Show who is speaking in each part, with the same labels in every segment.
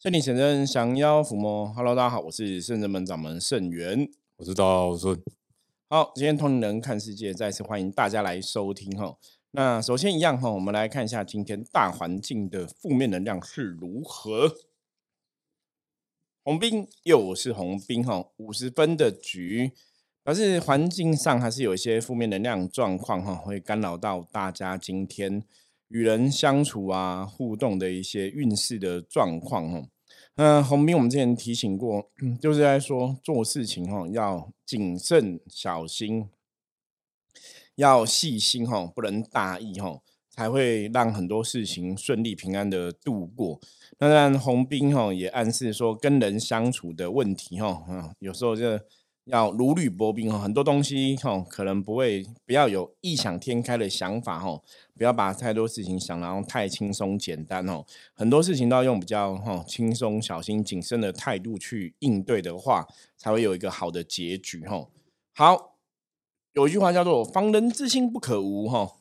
Speaker 1: 圣灵显真，降妖伏魔。Hello，大家好，我是圣人门掌门圣元。
Speaker 2: 我是道顺。
Speaker 1: 好，今天通灵人看世界，再次欢迎大家来收听哈。那首先一样哈，我们来看一下今天大环境的负面能量是如何。红兵又是红兵哈，五十分的局，表示环境上还是有一些负面能量状况哈，会干扰到大家今天与人相处啊、互动的一些运势的状况哈。嗯，红兵我们之前提醒过，就是在说做事情哈要谨慎小心，要细心哈，不能大意哈，才会让很多事情顺利平安的度过。当然，红兵哈也暗示说跟人相处的问题哈，嗯，有时候就要如履薄冰哈，很多东西哈可能不会不要有异想天开的想法哈，不要把太多事情想然后太轻松简单哦，很多事情都要用比较哈轻松、小心、谨慎的态度去应对的话，才会有一个好的结局哈。好，有一句话叫做“防人之心不可无”哈，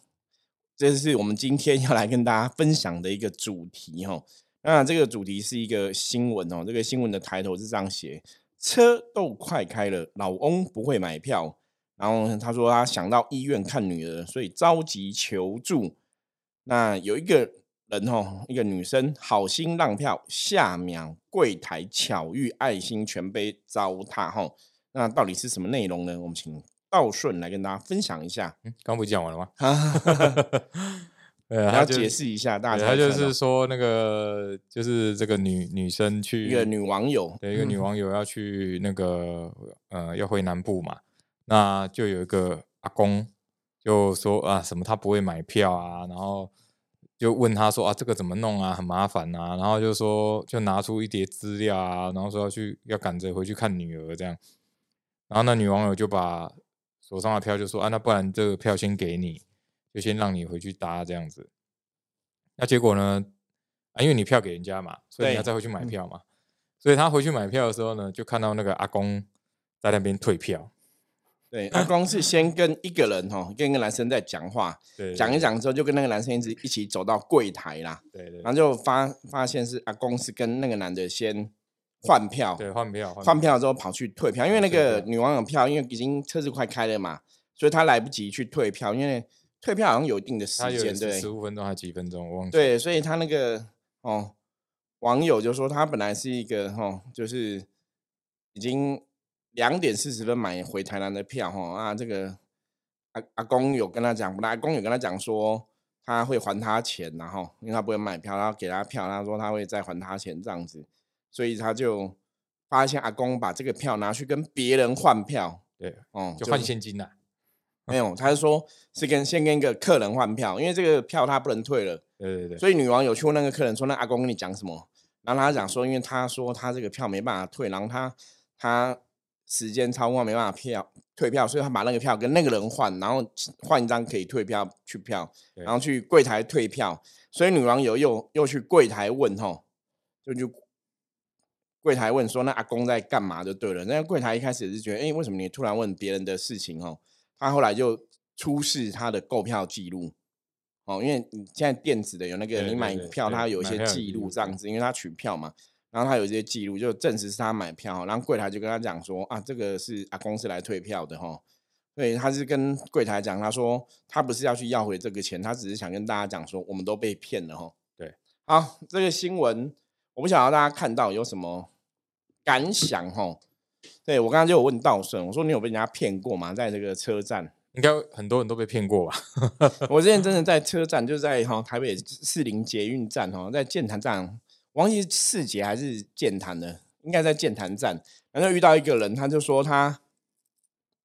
Speaker 1: 这是我们今天要来跟大家分享的一个主题哈。那这个主题是一个新闻哦，这个新闻的抬头是这样写：车都快开了，老翁不会买票。然后他说他想到医院看女儿，所以着急求助。那有一个人哦，一个女生好心让票，下秒柜台巧遇爱心全被糟蹋哈。那到底是什么内容呢？我们请道顺来跟大家分享一下。
Speaker 2: 刚不讲完了吗？
Speaker 1: 呃，要解释一下，大家
Speaker 2: 他就是说那个就是这个女女生去
Speaker 1: 一个女网友，
Speaker 2: 对，一个女网友要去那个呃要回南部嘛，那就有一个阿公就说啊什么他不会买票啊，然后就问他说啊这个怎么弄啊，很麻烦啊，然后就说就拿出一叠资料啊，然后说要去要赶着回去看女儿这样，然后那女网友就把手上的票就说啊那不然这个票先给你。就先让你回去搭这样子，那结果呢？啊，因为你票给人家嘛，所以你要再回去买票嘛。所以他回去买票的时候呢，就看到那个阿公在那边退票。
Speaker 1: 对，阿公是先跟一个人哈，跟一个男生在讲话，讲一讲之后，就跟那个男生一直一起走到柜台啦。
Speaker 2: 对对。
Speaker 1: 然后就发发现是阿公是跟那个男的先换票，
Speaker 2: 对，换票，
Speaker 1: 换票之后跑去退票，因为那个女网友票，因为已经车子快开了嘛，所以他来不及去退票，因为。退票好像有一定的时间，对，
Speaker 2: 十五分钟还是几分钟，我忘记。
Speaker 1: 对，所以他那个哦，网友就说他本来是一个哦，就是已经两点四十分买回台南的票哈啊，这个阿阿公有跟他讲，本来阿公有跟他讲说他会还他钱，然后因为他不会买票，然后给他票，他说他会再还他钱这样子，所以他就发现阿公把这个票拿去跟别人换票，
Speaker 2: 对，哦，就换现金了。
Speaker 1: 没有，他是说是跟先跟一个客人换票，因为这个票他不能退了。
Speaker 2: 对对对。
Speaker 1: 所以女王有去问那个客人说：“那阿公跟你讲什么？”然后他讲说：“因为他说他这个票没办法退，然后他他时间超过没办法票退票，所以他把那个票跟那个人换，然后换一张可以退票去票，然后去柜台退票。所以女王有又又去柜台问吼，就就柜台问说：“那阿公在干嘛？”就对了。那个柜台一开始也是觉得：“哎，为什么你突然问别人的事情？”哦。他后来就出示他的购票记录，哦，因为你现在电子的有那个你买票，它有一些记录这样子，因为他取票嘛，然后他有一些记录，就证实是他买票，然后柜台就跟他讲说啊，这个是阿公司来退票的哈，对，他是跟柜台讲，他说他不是要去要回这个钱，他只是想跟大家讲说，我们都被骗了哈，
Speaker 2: 对，
Speaker 1: 好，这个新闻我不晓得大家看到有什么感想哈。对我刚刚就有问道顺，我说你有被人家骗过吗？在这个车站，
Speaker 2: 应该很多人都被骗过吧？
Speaker 1: 我之前真的在车站，就在哈台北市林捷运站哈，在建潭站，忘记四捷还是建潭的，应该在建潭站，然后遇到一个人，他就说他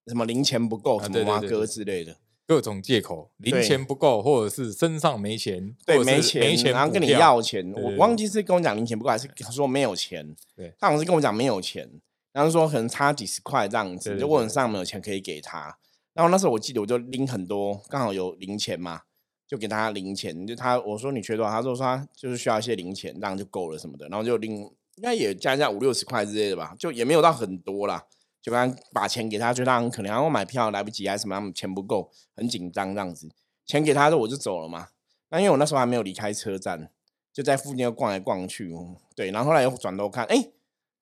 Speaker 1: 什么零钱不够，什么挖哥之类的，
Speaker 2: 各种借口，零钱不够，或者是身上没钱，
Speaker 1: 对，没钱，没钱，然后跟你要钱，我忘记是跟我讲零钱不够，还是说没有钱？
Speaker 2: 对，
Speaker 1: 他好像是跟我讲没有钱。然后说可能差几十块这样子，就问上没有钱可以给他。然后那时候我记得我就拎很多，刚好有零钱嘛，就给他零钱。就他我说你缺多少，他说说他就是需要一些零钱，这样就够了什么的。然后就拎应该也加加五六十块之类的吧，就也没有到很多啦。就刚把钱给他，就他可能然后买票来不及还是什么，钱不够，很紧张这样子。钱给他之后我就走了嘛。那因为我那时候还没有离开车站，就在附近又逛来逛去，对，然后后来又转头看，哎，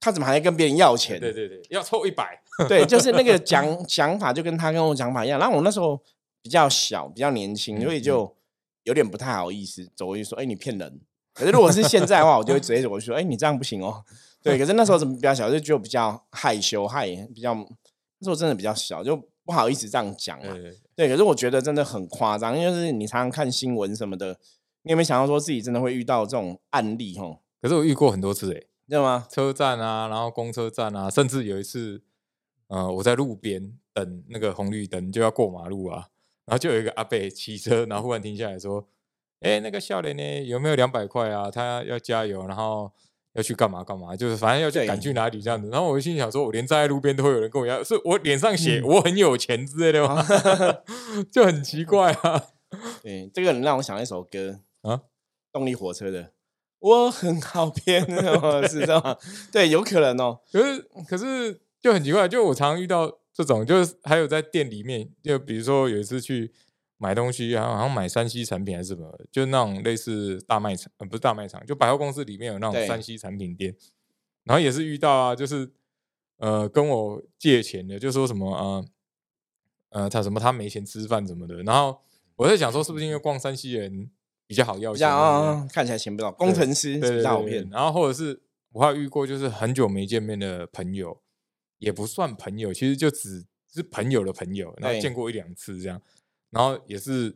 Speaker 1: 他怎么还在跟别人要钱？
Speaker 2: 对对对，要凑一百，
Speaker 1: 对，就是那个讲想法就跟他跟我讲法一样。然后我那时候比较小，比较年轻，所以就有点不太好意思走过去说，哎，你骗人。可是如果是现在的话，我就会直接走过去说，哎，你这样不行哦。对，可是那时候怎么比较小，就就比较害羞，害比较那时候真的比较小，就不好意思这样讲嘛。对，可是我觉得真的很夸张，因为是你常常看新闻什么的，你有没有想到说自己真的会遇到这种案例？吼，
Speaker 2: 可是我遇过很多次，哎，
Speaker 1: 知道吗？
Speaker 2: 车站啊，然后公车站啊，甚至有一次，呃，我在路边等那个红绿灯就要过马路啊，然后就有一个阿伯骑车，然后忽然停下来说：“哎，那个笑脸呢？有没有两百块啊？他要加油，然后。”要去干嘛干嘛，就是反正要去赶去哪里这样子。然后我心想说，我连站在路边都会有人跟我要，是我脸上写 我很有钱之类的吗？就很奇怪啊。
Speaker 1: 对，这个人让我想到一首歌啊，动力火车的《我很好骗》，是这样。对，有可能哦。
Speaker 2: 可是可是就很奇怪，就我常遇到这种，就是还有在店里面，就比如说有一次去。买东西，好像买山西产品还是什么，就那种类似大卖场，呃，不是大卖场，就百货公司里面有那种山西产品店，然后也是遇到啊，就是呃跟我借钱的，就说什么呃呃他什么他没钱吃饭什么的，然后我在想说是不是因为逛山西人比较好要钱，
Speaker 1: 看起来钱不少，工程师比较好骗，
Speaker 2: 然后或者是我还遇过就是很久没见面的朋友，也不算朋友，其实就只是朋友的朋友，然后见过一两次这样。然后也是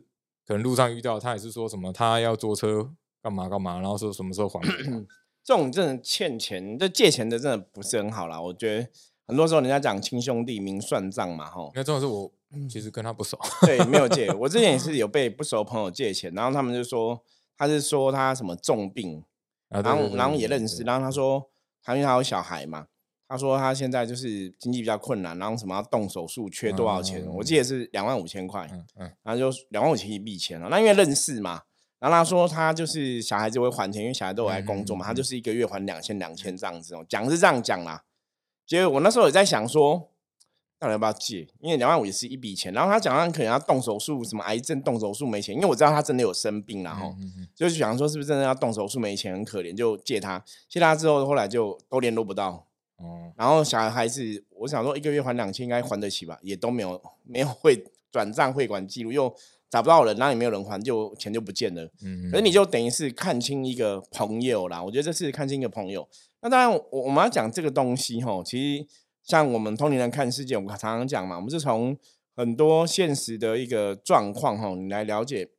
Speaker 2: 可能路上遇到他，也是说什么他要坐车干嘛干嘛，然后说什么时候还。
Speaker 1: 这种真的欠钱，这借钱的真的不是很好啦。我觉得很多时候人家讲亲兄弟明算账嘛，哈。
Speaker 2: 那这种是我其实跟他不熟，
Speaker 1: 对，没有借。我之前也是有被不熟朋友借钱，然后他们就说他是说他什么重病，然后然后也认识，然后他说他因为他有小孩嘛。他说他现在就是经济比较困难，然后什么要动手术，缺多少钱？我记得是两万五千块，嗯，然后就两万五千一笔钱了。那因为认识嘛，然后他说他就是小孩子会还钱，因为小孩都有在工作嘛，他就是一个月还两千两千这样子哦，讲是这样讲啦。结果我那时候也在想说，到底要不要借？因为两万五也是一笔钱。然后他讲他可能要动手术，什么癌症动手术没钱，因为我知道他真的有生病然后就是想说是不是真的要动手术没钱，很可怜，就借他。借他之后，后来就都联络不到。哦，然后小孩子，我想说一个月还两千应该还得起吧，也都没有没有汇转账汇款记录，又找不到人，然后也没有人还，就钱就不见了。嗯，可是你就等于是看清一个朋友啦，我觉得这是看清一个朋友。那当然，我我们要讲这个东西哈，其实像我们通灵人看世界，我们常常讲嘛，我们是从很多现实的一个状况哈，你来了解。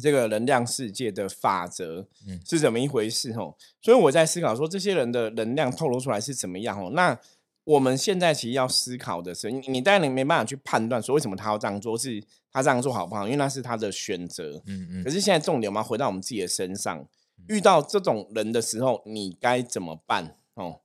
Speaker 1: 这个能量世界的法则是怎么一回事？吼，所以我在思考说，这些人的能量透露出来是怎么样？哦，那我们现在其实要思考的是，你你当然没办法去判断说为什么他要这样做，是他这样做好不好？因为那是他的选择。嗯嗯。可是现在重点，我们回到我们自己的身上，遇到这种人的时候，你该怎么办？哦，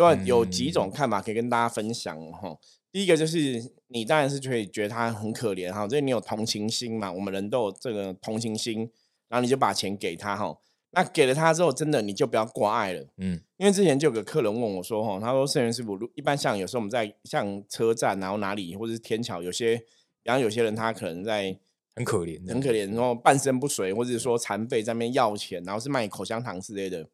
Speaker 1: 对吧？有几种看法可以跟大家分享。哈。第一个就是你当然是可以觉得他很可怜哈，所以你有同情心嘛，我们人都有这个同情心，然后你就把钱给他哈。那给了他之后，真的你就不要挂碍了，嗯，因为之前就有个客人问我说哈，他说圣元师傅，一般像有时候我们在像车站然后哪里或者是天桥，有些然后有些人他可能在
Speaker 2: 很可怜，
Speaker 1: 很可怜，然后半身不遂或者说残废在那边要钱，然后是卖口香糖之类的。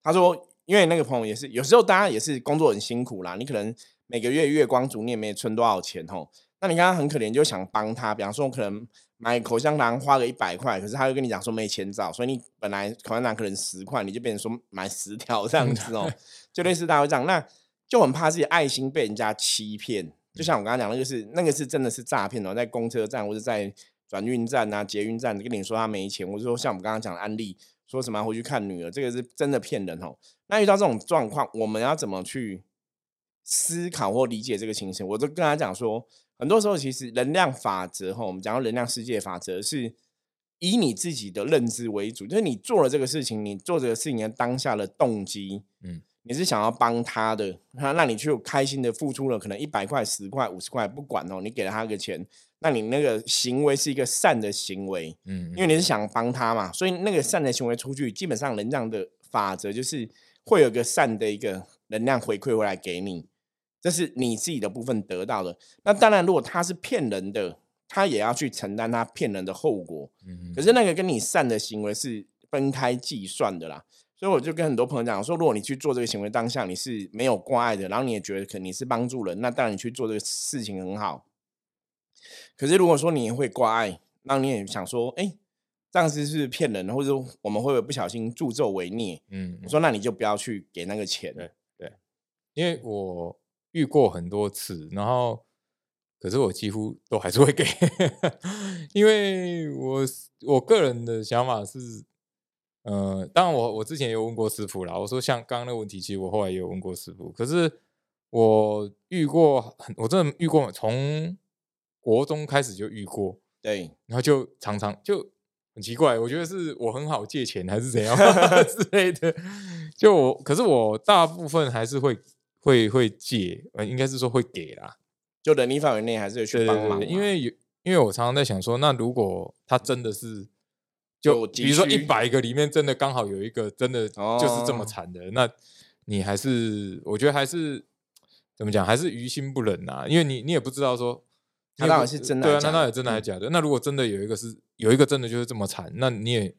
Speaker 1: 他说，因为那个朋友也是有时候大家也是工作很辛苦啦，你可能。每个月月光族，你也没存多少钱吼。那你刚刚很可怜，就想帮他。比方说，可能买口香糖花个一百块，可是他又跟你讲说没钱找，所以你本来口香糖可能十块，你就变成说买十条这样子哦，就类似大会这样。那就很怕自己爱心被人家欺骗。就像我刚刚讲，那个是那个是真的是诈骗哦，在公车站或者在转运站啊、捷运站跟你说他没钱，或者说像我们刚刚讲的案例，说什么回去看女儿，这个是真的骗人哦。那遇到这种状况，我们要怎么去？思考或理解这个情形，我就跟他讲说，很多时候其实能量法则哈，我们讲到能量世界法则，是以你自己的认知为主，就是你做了这个事情，你做这个事情的当下的动机，嗯，你是想要帮他的，那那你去开心的付出了，可能一百块、十块、五十块，不管哦，你给了他个钱，那你那个行为是一个善的行为，嗯，因为你是想帮他嘛，所以那个善的行为出去，基本上能量的法则就是会有个善的一个能量回馈回来给你。这是你自己的部分得到的。那当然，如果他是骗人的，他也要去承担他骗人的后果。嗯，可是那个跟你善的行为是分开计算的啦。所以我就跟很多朋友讲说，如果你去做这个行为当下你是没有挂碍的，然后你也觉得可能你是帮助人，那当然你去做这个事情很好。可是如果说你会挂碍，那你也想说，哎，这样子是骗人，或者我们会不会不小心助纣为虐？嗯，我说那你就不要去给那个钱。
Speaker 2: 对对，因为我遇过很多次，然后可是我几乎都还是会给，因为我我个人的想法是。呃，当然我我之前有问过师傅啦，我说像刚刚那个问题，其实我后来也有问过师傅。可是我遇过，我真的遇过，从国中开始就遇过，
Speaker 1: 对，
Speaker 2: 然后就常常就很奇怪，我觉得是我很好借钱还是怎样 之类的。就我，可是我大部分还是会会会借，呃，应该是说会给啦，
Speaker 1: 就能力范围内还是去帮忙。
Speaker 2: 因为有，因为我常常在想说，那如果他真的是。就比如说一百个里面真的刚好有一个真的就是这么惨的，那你还是我觉得还是怎么讲，还是于心不忍呐。因为你你也不知道说
Speaker 1: 他到底是真的
Speaker 2: 对啊，那到底真的还是假的？那如果真的有一个是有一个真的就是这么惨，那你也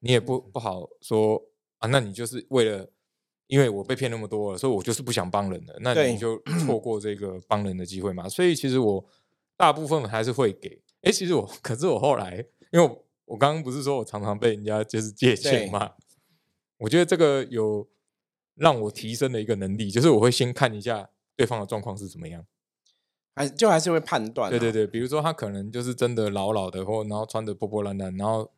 Speaker 2: 你也不不好说啊。那你就是为了因为我被骗那么多了，所以我就是不想帮人了，那你就错过这个帮人的机会嘛。所以其实我大部分还是会给。哎，其实我可是我后来因为。我刚刚不是说我常常被人家就是借钱嘛？我觉得这个有让我提升的一个能力，就是我会先看一下对方的状况是怎么样，
Speaker 1: 还就还是会判断。
Speaker 2: 对对对，比如说他可能就是真的老老的，或然后穿的破破烂烂，然后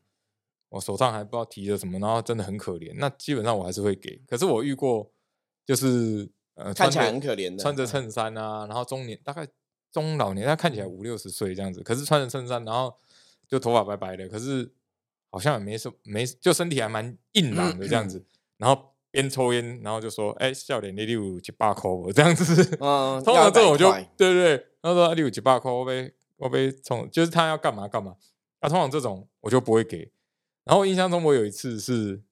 Speaker 2: 我手上还不知道提着什么，然后真的很可怜，那基本上我还是会给。可是我遇过就是呃
Speaker 1: 看起来很可怜的，
Speaker 2: 穿着衬衫啊，然后中年大概中老年，他看起来五六十岁这样子，可是穿着衬衫，然后。就头发白白的，可是好像也没什没，就身体还蛮硬朗的这样子。然后边抽烟，然后就说：“哎，笑脸你六七八块，这样子。”嗯，通常这种我就对对对，他说：“六七八块，我被我被冲，就是他要干嘛干嘛。”那通常这种我就不会给。然后印象中我有一次是，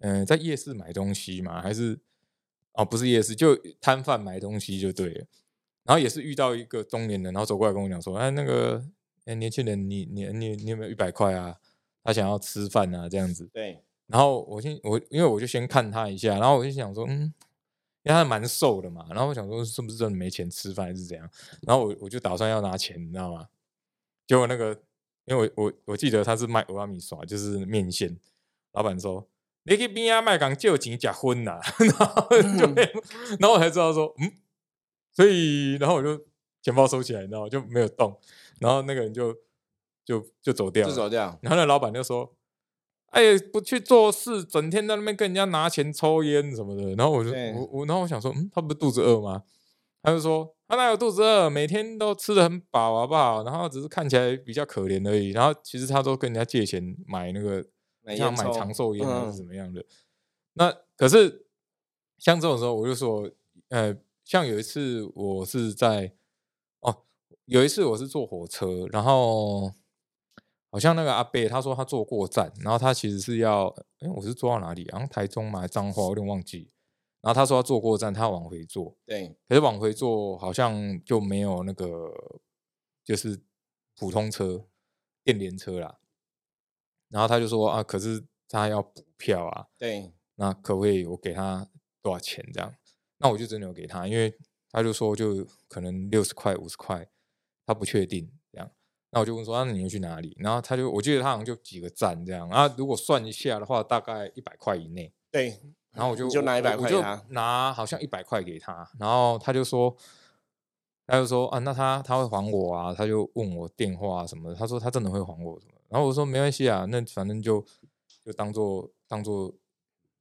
Speaker 2: 嗯，在夜市买东西嘛，还是哦不是夜市，就摊贩买东西就对了。然后也是遇到一个中年人，然后走过来跟我讲说：“哎，那个。”哎，年轻人，你你你你有没有一百块啊？他想要吃饭啊，这样子。
Speaker 1: 对。
Speaker 2: 然后我先我因为我就先看他一下，然后我就想说，嗯，因为他蛮瘦的嘛，然后我想说是不是真的没钱吃饭还是怎样？然后我我就打算要拿钱，你知道吗？结果那个，因为我我我记得他是卖欧阿米耍，就是面线。老板说：“你去边啊卖港借钱假婚呐。”然后就，然后我才知道说，嗯，所以然后我就钱包收起来，你知道？就没有动。然后那个人就就就走掉，
Speaker 1: 就走掉。
Speaker 2: 然后那老板就说：“哎，不去做事，整天在那边跟人家拿钱抽烟什么的。”然后我就我我，然后我想说：“嗯，他不是肚子饿吗？”他就说：“他哪有肚子饿？每天都吃的很饱，好不好？然后只是看起来比较可怜而已。然后其实他都跟人家借钱买那个像买长寿烟还是怎么样的。那可是像这种时候，我就说，呃，像有一次我是在哦。有一次我是坐火车，然后好像那个阿贝他说他坐过站，然后他其实是要，哎，我是坐到哪里？然后台中嘛，彰化，我有点忘记。然后他说他坐过站，他往回坐。
Speaker 1: 对，
Speaker 2: 可是往回坐好像就没有那个，就是普通车、电联车啦。然后他就说啊，可是他要补票啊。
Speaker 1: 对，
Speaker 2: 那可不可以我给他多少钱这样？那我就真的有给他，因为他就说就可能六十块、五十块。他不确定那我就问说：“那你要去哪里？”然后他就，我记得他好像就几个站这样啊。如果算一下的话，大概一百块以内。
Speaker 1: 对，
Speaker 2: 然后我就
Speaker 1: 就拿一百块，
Speaker 2: 就拿好像一百块给他。然后他就说，他就说啊，那他他会还我啊？他就问我电话什么的。他说他真的会还我什么？然后我说没关系啊，那反正就就当做当做，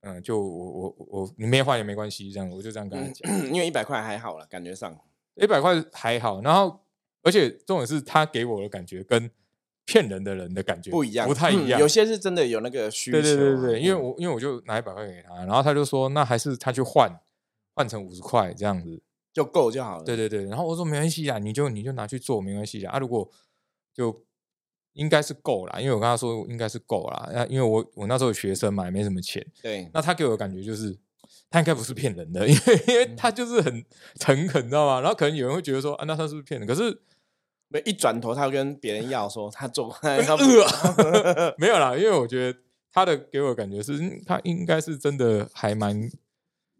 Speaker 2: 嗯，就我我我你没还也没关系，这样我就这样跟他讲。
Speaker 1: 因为一百块还好了，感觉上
Speaker 2: 一百块还好。然后。而且重点是他给我的感觉跟骗人的人的感觉
Speaker 1: 不一样，
Speaker 2: 不太一样。
Speaker 1: 有些是真的有那个需求。
Speaker 2: 对对对对，因为我因为我就拿一百块给他，然后他就说那还是他去换换成五十块这样子
Speaker 1: 就够就好了。
Speaker 2: 对对对，然后我说没关系啊，你就你就拿去做没关系啊。如果就应该是够啦，因为我跟他说应该是够啦。那因为我我那时候学生嘛，也没什么钱。
Speaker 1: 对，
Speaker 2: 那他给我的感觉就是他应该不是骗人的，因为因为他就是很诚恳，你知道吗？然后可能有人会觉得说啊，那他是不是骗人？可是。
Speaker 1: 一转头，他跟别人要说他做，
Speaker 2: 没有啦，因为我觉得他的给我的感觉是，嗯他应该是真的还蛮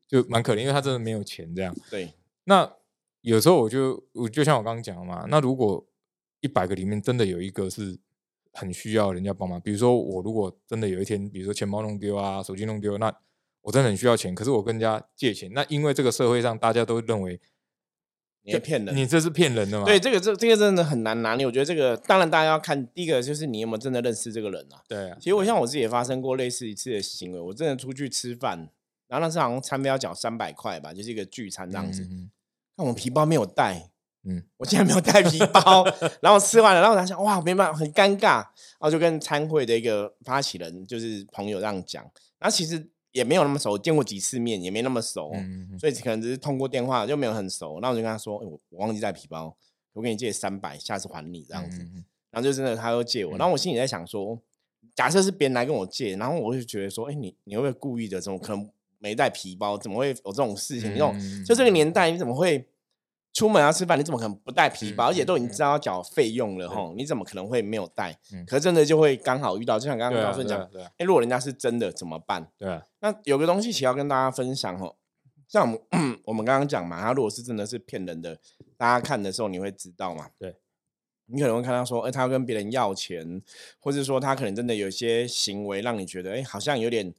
Speaker 2: 就蛮可怜，因为他真的没有钱这样。
Speaker 1: 对，
Speaker 2: 那有时候我就我就像我刚刚讲的嘛，那如果一百个里面真的有一个是很需要人家帮忙，比如说我如果真的有一天，比如说钱包弄丢啊，手机弄丢，那我真的很需要钱，可是我跟人家借钱，那因为这个社会上大家都认为
Speaker 1: 你在骗人。
Speaker 2: 你这是骗人的吗？
Speaker 1: 对，这个这这个真的很难拿捏。我觉得这个当然大家要看，第一个就是你有没有真的认识这个人啊。
Speaker 2: 对啊，
Speaker 1: 其实我像我自己也发生过类似一次的行为，我真的出去吃饭，然后那次好像餐费要缴三百块吧，就是一个聚餐这样子。
Speaker 2: 嗯嗯
Speaker 1: 那我皮包没有带，
Speaker 2: 嗯
Speaker 1: 我竟然没有带皮包，然后吃完了，然后我想哇，没办法，很尴尬，然后就跟参会的一个发起人，就是朋友这样讲，然后其实也没有那么熟，见过几次面，也没那么熟，所以可能只是通过电话就没有很熟，然后我就跟他说，欸我我忘记带皮包，我给你借三百，下次还你这样子，然后就真的他又借我，
Speaker 2: 嗯
Speaker 1: 然后我心里在想说，假设是别人来跟我借，然后我就觉得说，哎、你你会不会故意的？怎么可能没带皮包？怎么会有这种事情？你这种
Speaker 2: 嗯
Speaker 1: 就这个年代，你怎么会出门要吃饭？你怎么可能不带皮包？
Speaker 2: 嗯
Speaker 1: 而且都已经
Speaker 2: 嗯
Speaker 1: 知道要缴费用了吼，你怎么可能会没有带？
Speaker 2: 嗯
Speaker 1: 可是真的就会刚好遇到，就像刚刚
Speaker 2: 对啊
Speaker 1: 告诉你讲，
Speaker 2: 对啊对啊
Speaker 1: 哎、如果人家是真的怎么办？
Speaker 2: 对啊，
Speaker 1: 那有个东西其实要跟大家分享哦，像我们 我们刚刚讲嘛，他如果是真的是骗人的，大家看的时候你会知道嘛。
Speaker 2: 对，
Speaker 1: 你可能会看到说，哎、他要跟别人要钱，或者说他可能真的有一些行为让你觉得，哎、好像有点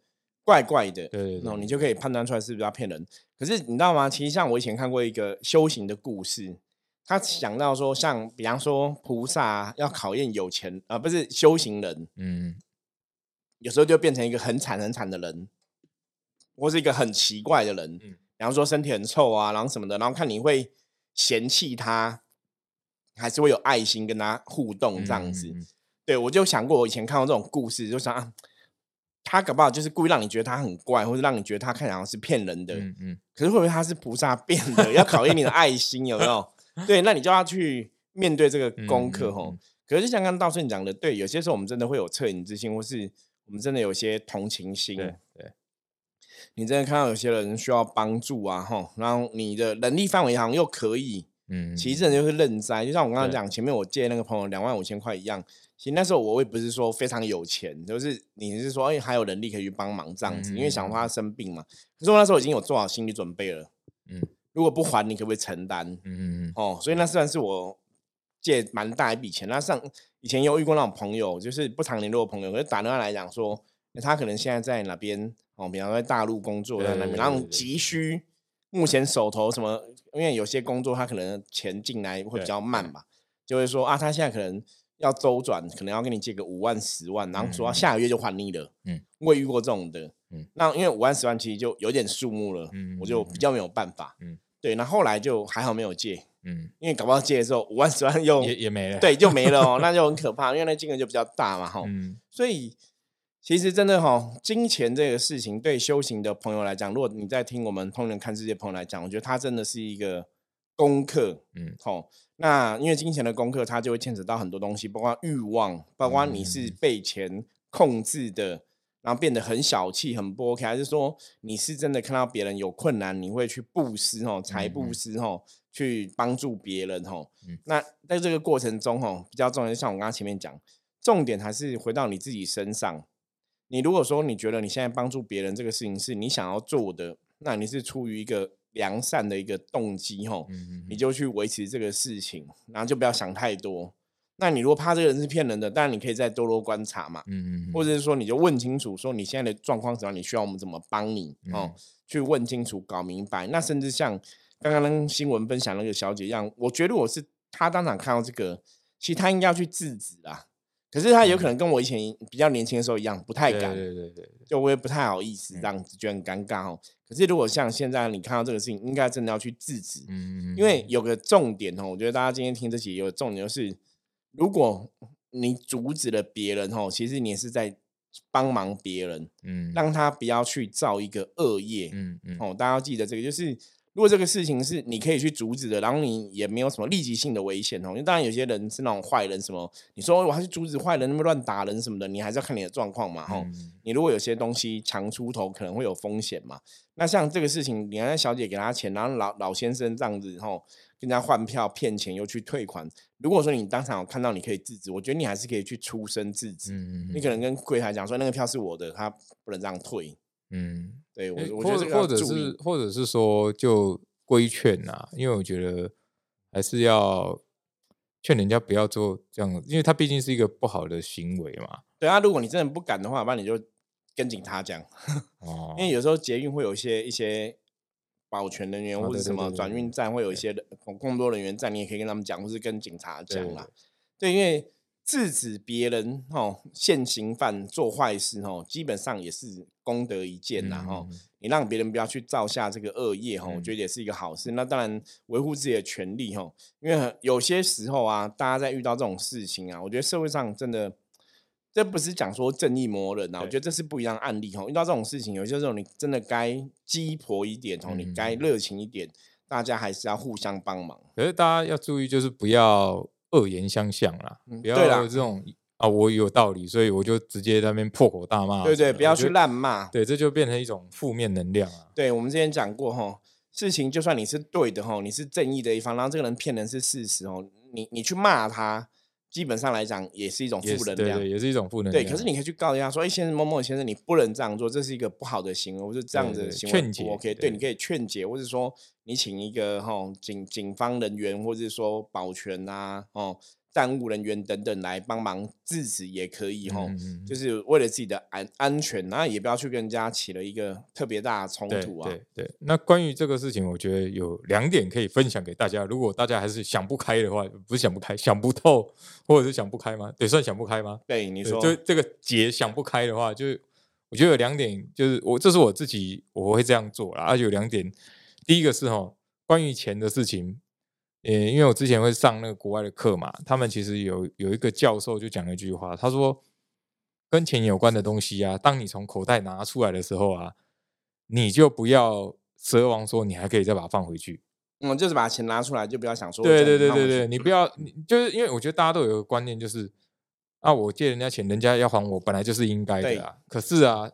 Speaker 1: 怪怪的，
Speaker 2: 对对
Speaker 1: 然后
Speaker 2: 对
Speaker 1: 你就可以判断出来是不是要骗人。可是你知道吗？其实像我以前看过一个修行的故事，他讲到说，像比方说菩萨要考验有钱啊、不是修行人，
Speaker 2: 嗯
Speaker 1: 有时候就变成一个很惨很惨的人，或是一个很奇怪的人，
Speaker 2: 嗯
Speaker 1: 比方说身体很臭啊，然后什么的，然后看你会嫌弃他，还是会有爱心跟他互动这样子。
Speaker 2: 嗯嗯嗯
Speaker 1: 对我就想过，我以前看到这种故事，就想啊，他搞不好就是故意让你觉得他很怪，或者让你觉得他看起来好像是骗人的。
Speaker 2: 嗯嗯
Speaker 1: 可是会不会他是菩萨变的？要考验你的爱心，有没有？对，那你就要去面对这个功课吼。
Speaker 2: 嗯嗯嗯
Speaker 1: 可是就像刚刚道顺讲的，对，有些时候我们真的会有恻隐之心，或是我们真的有些同情心。
Speaker 2: 对对，
Speaker 1: 你真的看到有些人需要帮助啊，吼，然后你的能力范围好像又可以，
Speaker 2: 嗯，
Speaker 1: 其实真的就是认栽。就像我刚刚
Speaker 2: 对
Speaker 1: 讲，前面我借那个朋友两万五千块一样，其实那时候我也不是说非常有钱，就是你是说，哎，还有能力可以去帮忙这样子，因为想说他生病嘛。可是我那时候已经有做好心理准备了，
Speaker 2: 嗯
Speaker 1: 如果不还，你可不可以承担？
Speaker 2: 嗯嗯嗯
Speaker 1: 哦，所以那算是我借蛮大一笔钱。那上以前有遇过那种朋友，就是不常联络的朋友，可是打电话来讲说，诶他可能现在在哪边哦，比方说在大陆工作，在那边，然后急需目前手头什么，因为有些工作他可能钱进来会比
Speaker 2: 对
Speaker 1: 较慢嘛，就会说啊，他现在可能要周转，可能要跟你借个五万、十万，然后说
Speaker 2: 嗯嗯
Speaker 1: 下个月就还你了。
Speaker 2: 嗯，
Speaker 1: 我也遇过这种的。
Speaker 2: 嗯
Speaker 1: 那因为五万、十万其实就有点数目了，
Speaker 2: 嗯
Speaker 1: 我就比较没有办法。
Speaker 2: 嗯
Speaker 1: 对，那后来就还好没有借。
Speaker 2: 嗯，
Speaker 1: 因为搞不好借的时候五万十万又
Speaker 2: 也也没了。
Speaker 1: 对就没了哦，那就很可怕，因为那金额就比较大嘛哈。
Speaker 2: 嗯
Speaker 1: 所以其实真的哈，金钱这个事情对修行的朋友来讲，如果你在听我们通人看世界朋友来讲，我觉得它真的是一个功课。
Speaker 2: 嗯
Speaker 1: 吼，那因为金钱的功课，它就会牵扯到很多东西，包括欲望，包括你是
Speaker 2: 嗯
Speaker 1: 被钱控制的，然后变得很小气、很不 OK，还是说你是真的看到别人有困难，你会去布施哦，财布施哦，去帮助别人哦。
Speaker 2: 嗯
Speaker 1: 那在这个过程中哦，比较重要，就像我刚刚前面讲，重点还是回到你自己身上。你如果说你觉得你现在帮助别人这个事情是你想要做的，那你是出于一个良善的一个动机吼，
Speaker 2: 嗯
Speaker 1: 你就去维持这个事情，然后就不要想太多。那你如果怕这个人是骗人的，当然你可以再多多观察嘛，
Speaker 2: 嗯嗯，
Speaker 1: 或者是说你就问清楚，说你现在的状况是怎么样，你需要我们怎么帮你哦，
Speaker 2: 嗯
Speaker 1: 去问清楚、搞明白。那甚至像刚刚那新闻分享那个小姐一样，我觉得我是她当场看到这个，其实她应该要去制止啦。可是他有可能跟我以前比较年轻的时候一样，不太敢，
Speaker 2: 对对对，
Speaker 1: 就我也不太好意思
Speaker 2: 嗯
Speaker 1: 这样子，觉得很尴尬哦。可是如果像现在你看到这个事情，应该真的要去制止，
Speaker 2: 嗯嗯，
Speaker 1: 因为有个重点哦，我觉得大家今天听这集有个重点就是，如果你阻止了别人哦，其实你也是在帮忙别人，
Speaker 2: 嗯
Speaker 1: 让他不要去造一个恶业。
Speaker 2: 嗯嗯
Speaker 1: 哦，大家要记得这个，就是如果这个事情是你可以去阻止的，然后你也没有什么立即性的危险哦，因为当然有些人是那种坏人，什么你说我还是阻止坏人那么乱打人什么的，你还是要看你的状况嘛，吼。
Speaker 2: 嗯
Speaker 1: 你如果有些东西强出头，可能会有风险嘛。那像这个事情，你看小姐给他钱，然后老老先生这样子吼，跟人家换票骗钱又去退款。如果说你当场有看到，你可以制止，我觉得你还是可以去出声制止。
Speaker 2: 嗯
Speaker 1: 你可能跟柜台讲说，那个票是我的，他不能这样退。
Speaker 2: 嗯，
Speaker 1: 对我，我
Speaker 2: 或者或者是或者是说就规劝呐，因为我觉得还是要劝人家不要做这样，因为他毕竟是一个不好的行为嘛。
Speaker 1: 对啊，如果你真的不敢的话，那你就跟警察讲，
Speaker 2: 哦，
Speaker 1: 因为有时候捷运会有一些一些保全人员
Speaker 2: 哦
Speaker 1: 或者什么转运站会有一些人工作人员在，你也可以跟他们讲，或是跟警察讲啦。对，因为制止别人哦现行犯做坏事哦，基本上也是功德一件呐哦。
Speaker 2: 嗯
Speaker 1: 你让别人不要去造下这个恶业哈，我
Speaker 2: 嗯
Speaker 1: 觉得也是一个好事。那当然维护自己的权利哈，因为有些时候啊，大家在遇到这种事情啊，我觉得社会上真的。这不是讲说正义魔人啊，我
Speaker 2: 对
Speaker 1: 觉得这是不一样的案例哦。遇到这种事情，有些时候你真的该鸡婆一点哦，你该
Speaker 2: 嗯
Speaker 1: 热情一点，大家还是要互相帮忙。
Speaker 2: 可是大家要注意，就是不要恶言相向啦，不要这种啊，我有道理，所以我就直接在那边破口大骂。
Speaker 1: 对对，不要去
Speaker 2: 我觉得
Speaker 1: 滥骂。
Speaker 2: 对，这就变成一种负面能量啊。
Speaker 1: 对，我们之前讲过哈，事情就算你是对的哈，你是正义的一方，然后这个人骗人是事实哦，你你去骂他，基本上来讲也是一种负能量。
Speaker 2: 对对，也是一种负能量对，
Speaker 1: 可是你可以去告人家说，哎，先生某某先生，你不能这样做，这是一个不好的行为，或者这样子
Speaker 2: 对对
Speaker 1: 的行为不
Speaker 2: 劝解
Speaker 1: OK。对，
Speaker 2: 对
Speaker 1: 你可以劝解，或者说你请一个哈警警方人员，或者说保全啊，哦，站务人员等等来帮忙制止也可以哈。
Speaker 2: 嗯嗯嗯
Speaker 1: 就是为了自己的安安全，然后也不要去跟人家起了一个特别大的冲突啊。
Speaker 2: 对对，那关于这个事情，我觉得有两点可以分享给大家。如果大家还是想不开的话，不是想不开，想不透，或者是想不开吗？对，算想不开吗？
Speaker 1: 对，你
Speaker 2: 对
Speaker 1: 说，
Speaker 2: 就这个结想不开的话，就是我觉得有两点，就是我这是我自己我会这样做啦。而且有两点，第一个是哈，关于钱的事情，呃，因为我之前会上那个国外的课嘛，他们其实有有一个教授就讲了一句话，他说，跟钱有关的东西啊，当你从口袋拿出来的时候啊，你就不要奢望说你还可以再把它放回去。
Speaker 1: 嗯，就是把钱拿出来，就不要想说
Speaker 2: 对
Speaker 1: 这
Speaker 2: 对对对对，你不要，你就是因为我觉得大家都有一个观念，就是啊，我借人家钱，人家要还我，本来就是应该的啊。可是啊，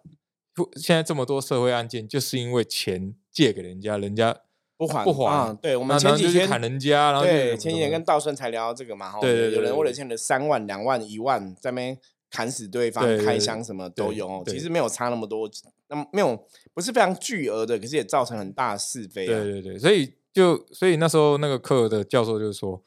Speaker 2: 不现在这么多社会案件，就是因为钱借给人家，人家
Speaker 1: 不还
Speaker 2: 不还，
Speaker 1: 啊对我们前几天
Speaker 2: 砍人家，然后
Speaker 1: 对，前几天跟道顺才聊到这个嘛，哈，
Speaker 2: 对对对
Speaker 1: 有人为了欠了三万、两万、一万，在那边砍死对方、开枪什么都
Speaker 2: 对
Speaker 1: 有其实没有差那么多，那么没有不是非常巨额的，可是也造成很大的是非啊。
Speaker 2: 对对对，所以就所以那时候那个课的教授就说，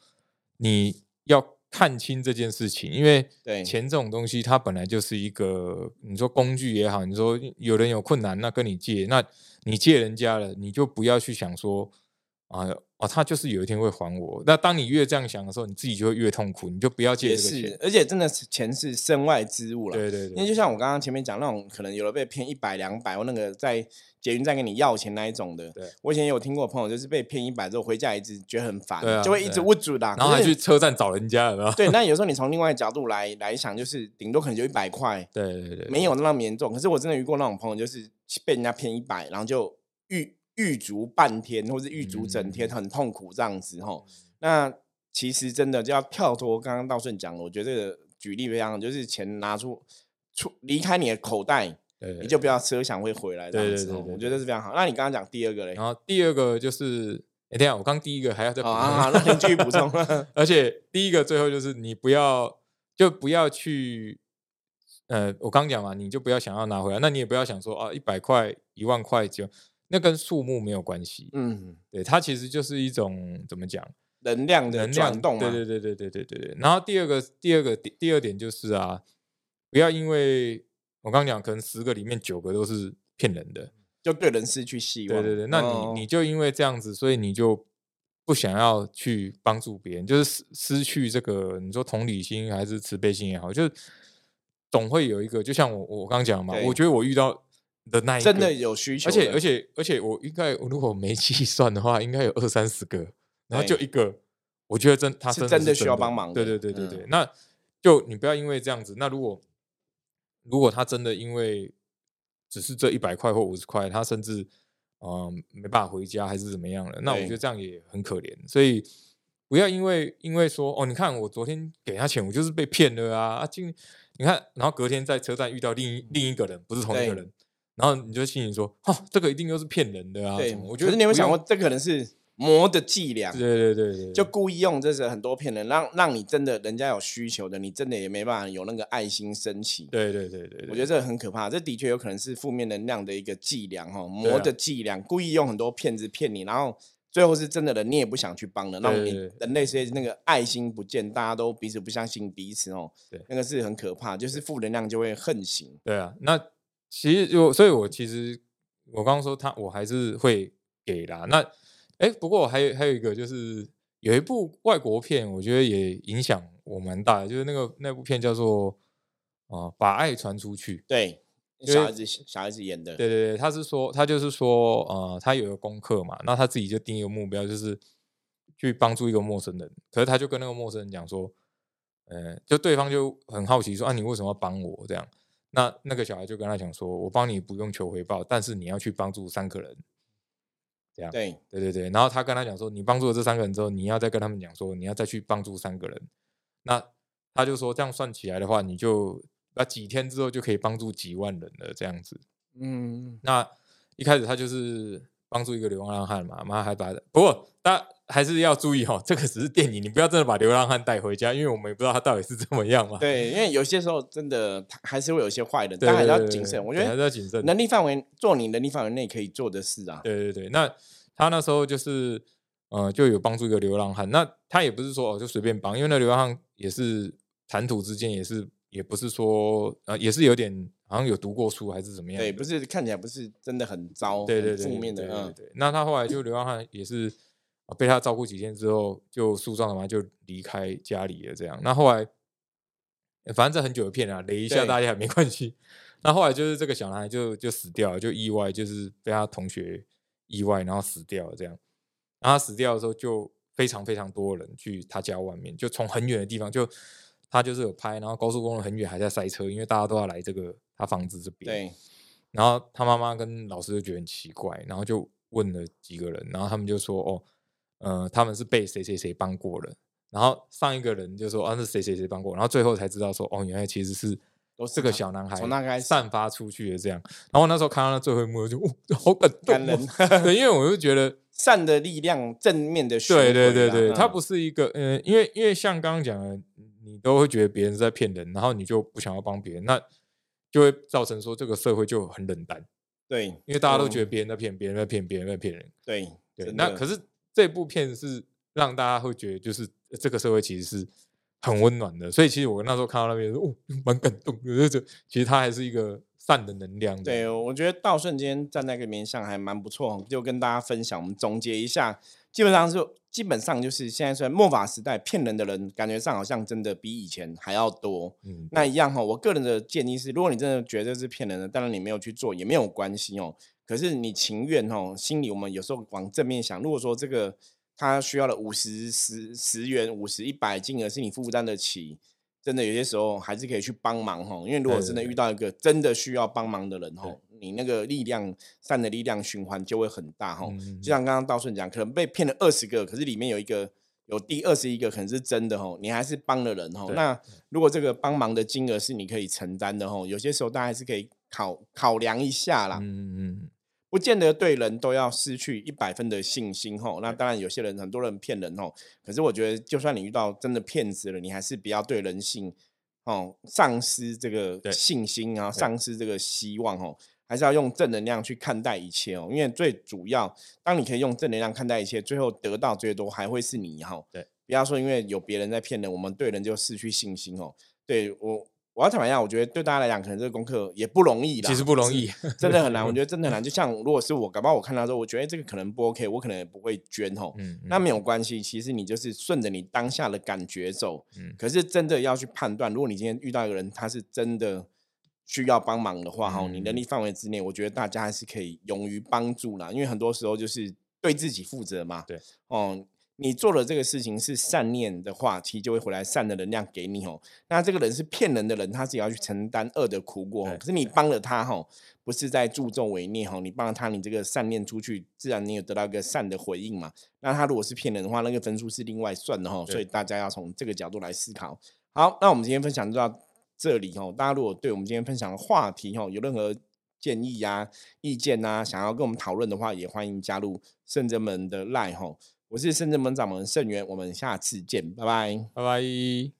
Speaker 2: 你要看清这件事情，因为
Speaker 1: 对。
Speaker 2: 钱这种东西，它本来就是一个你说工具也好，你说有人有困难，那跟你借，那你借人家了，你就不要去想说啊啊，他就是有一天会还我。那当你越这样想的时候，你自己就会越痛苦，你就不要借这个钱。，
Speaker 1: 是而且真的是钱是身外之物了。
Speaker 2: 对对
Speaker 1: 因为就，像我刚刚前面讲那种，可能有的被骗一百两百，或那个在捷运站跟你要钱那一种的。
Speaker 2: 对
Speaker 1: 我以前有听过朋友，就是被骗一百之后回家一直觉得很烦，就会一直
Speaker 2: 对啊
Speaker 1: 握住的。
Speaker 2: 然后还去车站找人家，有没有？
Speaker 1: 对，那有时候你从另外角度来来想，就是顶多可能就一百块，
Speaker 2: 对对对，
Speaker 1: 没有那么严重。可是我真的遇过那种朋友，就是被人家骗一百，然后就狱狱足半天，或是狱足整天，
Speaker 2: 嗯
Speaker 1: 很痛苦这样子吼。那其实真的就要跳脱刚刚道顺讲的，我觉得这个举例非常，就是钱拿出出离开你的口袋，
Speaker 2: 对
Speaker 1: 你就不要奢想会回来这样子我觉得这是非常好。那你刚刚讲第二个嘞？
Speaker 2: 然后第二个就是，哎，等一下我刚第一个还要再补充，
Speaker 1: 好啊，好，那你继续补充。
Speaker 2: 而且第一个最后就是你不要就不要去，呃，我刚讲嘛，你就不要想要拿回来，那你也不要想说啊，一百块、一万块就那跟数目没有关系，
Speaker 1: 嗯，
Speaker 2: 对，它其实就是一种怎么讲，
Speaker 1: 能量的
Speaker 2: 能量
Speaker 1: 转动嘛。
Speaker 2: 对对对对对对对对。然后第二个第二个第二点就是啊，不要因为我刚讲，可能十个里面九个都是骗人的，
Speaker 1: 就对人失去希望。
Speaker 2: 对对对，那你、
Speaker 1: 哦
Speaker 2: 你就因为这样子，所以你就不想要去帮助别人，就是失失去这个你说同理心还是慈悲心也好，就是总会有一个，就像我我刚讲嘛，我觉得我遇到的那一个
Speaker 1: 真的有需求的，
Speaker 2: 而且而且而且我应该如果没计算的话，应该有二三十个，然后就一个，我觉得真他真的是
Speaker 1: 是真的需要帮忙
Speaker 2: 对
Speaker 1: 的
Speaker 2: 对对对对，
Speaker 1: 嗯。
Speaker 2: 那就你不要因为这样子，那如果如果他真的因为只是这一百块或五十块，他甚至嗯没办法回家还是怎么样了，那我
Speaker 1: 对
Speaker 2: 觉得这样也很可怜，所以不要因为因为说哦，你看我昨天给他钱，我就是被骗了啊啊，今你看，然后隔天在车站遇到另一另一个人，不是同一个人，然后你就心里说，哦，这个一定又是骗人的啊，
Speaker 1: 对，
Speaker 2: 我觉得
Speaker 1: 你有没有想过，？这可能是魔的伎俩？
Speaker 2: 对对对对，
Speaker 1: 就故意用这是很多骗人，让让你真的人家有需求的，你真的也没办法有那个爱心升起。
Speaker 2: 对对对对，
Speaker 1: 我觉得这个很可怕，这的确有可能是负面能量的一个伎俩哈，魔
Speaker 2: 啊
Speaker 1: 的伎俩，故意用很多骗子骗你，然后最后是真的人你也不想去帮的，那你人类所以那个爱心不见，大家都彼此不相信彼此哦
Speaker 2: 对，
Speaker 1: 那个是很可怕，就是负能量就会横行。
Speaker 2: 对啊，那其实就所以，我其实我刚刚说他，我还是会给啦。那哎，不过还有还有一个就是有一部外国片，我觉得也影响我蛮大的，就是那个那部片叫做啊、呃把爱传出去。
Speaker 1: 对，小孩子小孩子演的，
Speaker 2: 对对对，他是说他就是说呃，他有一个功课嘛，那他自己就定一个目标，就是去帮助一个陌生人。可是他就跟那个陌生人讲说，呃，就对方就很好奇说啊，你为什么要帮我这样？那那个小孩就跟他讲说，我帮你不用求回报，但是你要去帮助三个人。这样，
Speaker 1: 对
Speaker 2: 对对对，然后他跟他讲说，你帮助了这三个人之后，你要再跟他们讲说，你要再去帮助三个人。那他就说，这样算起来的话，你就那几天之后就可以帮助几万人了，这样子。
Speaker 1: 嗯，
Speaker 2: 那一开始他就是帮助一个流浪汉嘛，妈还把不过大家还是要注意哦，这个只是电影，你不要真的把流浪汉带回家，因为我们也不知道他到底是怎么样嘛。
Speaker 1: 对，因为有些时候真的他还是会有一些坏人，
Speaker 2: 对，
Speaker 1: 但还是要
Speaker 2: 对
Speaker 1: 谨慎。我觉
Speaker 2: 得还是要谨慎。
Speaker 1: 能力范围做你能力范围内可以做的事啊。
Speaker 2: 对对对，那他那时候就是呃，就有帮助一个流浪汉。那他也不是说哦就随便帮，因为那流浪汉也是谈吐之间也是也不是说呃也是有点好像有读过书还是怎么样。
Speaker 1: 对，不是看起来不是真的很糟，
Speaker 2: 对对对，
Speaker 1: 负面的，嗯，
Speaker 2: 对对对。那他后来就流浪汉也是啊被他照顾几天之后，就诉状了嘛就离开家里了这样。那后来呃反正这很久的片啊，雷一下大家也没关系。那后来就是这个小男孩就就死掉了，就意外就是被他同学意外然后死掉了这样。然后他死掉的时候就非常非常多人去他家外面，就从很远的地方就。他就是有拍，然后高速公路很远还在塞车，因为大家都要来这个他房子这边。
Speaker 1: 对，
Speaker 2: 然后他妈妈跟老师就觉得很奇怪，然后就问了几个人，然后他们就说：“哦，呃，他们是被谁谁谁帮过了。”然后上一个人就说：“啊，是谁谁谁帮过。”然后最后才知道说：“哦，原来其实是这个
Speaker 1: 都是他
Speaker 2: 小男孩
Speaker 1: 从那开始
Speaker 2: 散发出去的这样。”然后我那时候看到那最后一幕，我就哦，好感动、
Speaker 1: 感人
Speaker 2: 因为我就觉得，
Speaker 1: 善的力量，正面的
Speaker 2: 对对对对，他
Speaker 1: 嗯
Speaker 2: 不是一个，呃，因为因为像刚刚讲的，你都会觉得别人是在骗人，然后你就不想要帮别人，那就会造成说这个社会就很冷淡。
Speaker 1: 对，
Speaker 2: 因为大家都觉得
Speaker 1: 嗯
Speaker 2: 别人在骗，别人在骗，别人在骗人。
Speaker 1: 对
Speaker 2: 对，那可是这部片是让大家会觉得，就是呃这个社会其实是很温暖的。所以其实我那时候看到那边说，哦，蛮感动的。就其实它还是一个善的能量的。
Speaker 1: 对，我觉得道顺今天站在那个面上还蛮不错哦，就跟大家分享，我们总结一下，基本上是基本上就是现在虽然末法时代骗人的人，感觉上好像真的比以前还要多。
Speaker 2: 嗯，
Speaker 1: 那一样哈，我个人的建议是，如果你真的觉得是骗人的，当然你没有去做也没有关系哦。可是你情愿哦，心里我们有时候往正面想，如果说这个他需要了五十十十元、五十一百金额是你负担得起，真的有些时候还是可以去帮忙哈。因为如果真的遇到一个真的需要帮忙的人
Speaker 2: 对
Speaker 1: 哈，你那个力量善的力量循环就会很大哈。
Speaker 2: 嗯
Speaker 1: 就像刚刚道顺讲，可能被骗了二十个，可是里面有一个有第二十一个可能是真的吼，你还是帮了人
Speaker 2: 哈。
Speaker 1: 那如果这个帮忙的金额是你可以承担的哈，有些时候大家还是可以考考量一下啦，
Speaker 2: 嗯嗯
Speaker 1: 不见得对人都要失去一百分的信心吼。那当然有些人很多人骗人吼，可是我觉得就算你遇到真的骗子了，你还是不要对人性哦丧失这个信心啊，丧失这个希望哦。还是要用正能量去看待一切哦，因为最主要，当你可以用正能量看待一切，最后得到最多还会是你哈。
Speaker 2: 对，
Speaker 1: 不要说因为有别人在骗人，我们对人就失去信心哦。对我，我要坦白讲，我觉得对大家来讲，可能这个功课也不容易啦。
Speaker 2: 其实不容易，
Speaker 1: 真的很难。我觉得真的很难。就像如果是我，搞不好我看到之后，我觉得这个可能不 OK，我可能也不会捐吼。
Speaker 2: 嗯，
Speaker 1: 那没有关系，其实你就是顺着你当下的感觉走。
Speaker 2: 嗯
Speaker 1: 可是真的要去判断，如果你今天遇到一个人，他是真的需要帮忙的话，哈、你能
Speaker 2: 嗯
Speaker 1: 力范围之内，我觉得大家还是可以勇于帮助啦。因为很多时候就是对自己负责嘛。
Speaker 2: 对，
Speaker 1: 哦，你做了这个事情是善念的话，其实就会回来善的能量给你哦。那这个人是骗人的人，他自己要去承担恶的苦果。可是你帮了他哈，不是在助纣为虐哈，你帮了他，你这个善念出去，自然你有得到一个善的回应嘛。那他如果是骗人的话，那个分数是另外算的哈。所以大家要从这个角度来思考。好，那我们今天分享就到这里哦。大家如果对我们今天分享的话题哦有任何建议呀、意见呐，想要跟我们讨论的话，也欢迎加入圣真门的 Live 哦。我是圣者门掌门盛元，我们下次见，拜拜，
Speaker 2: 拜拜。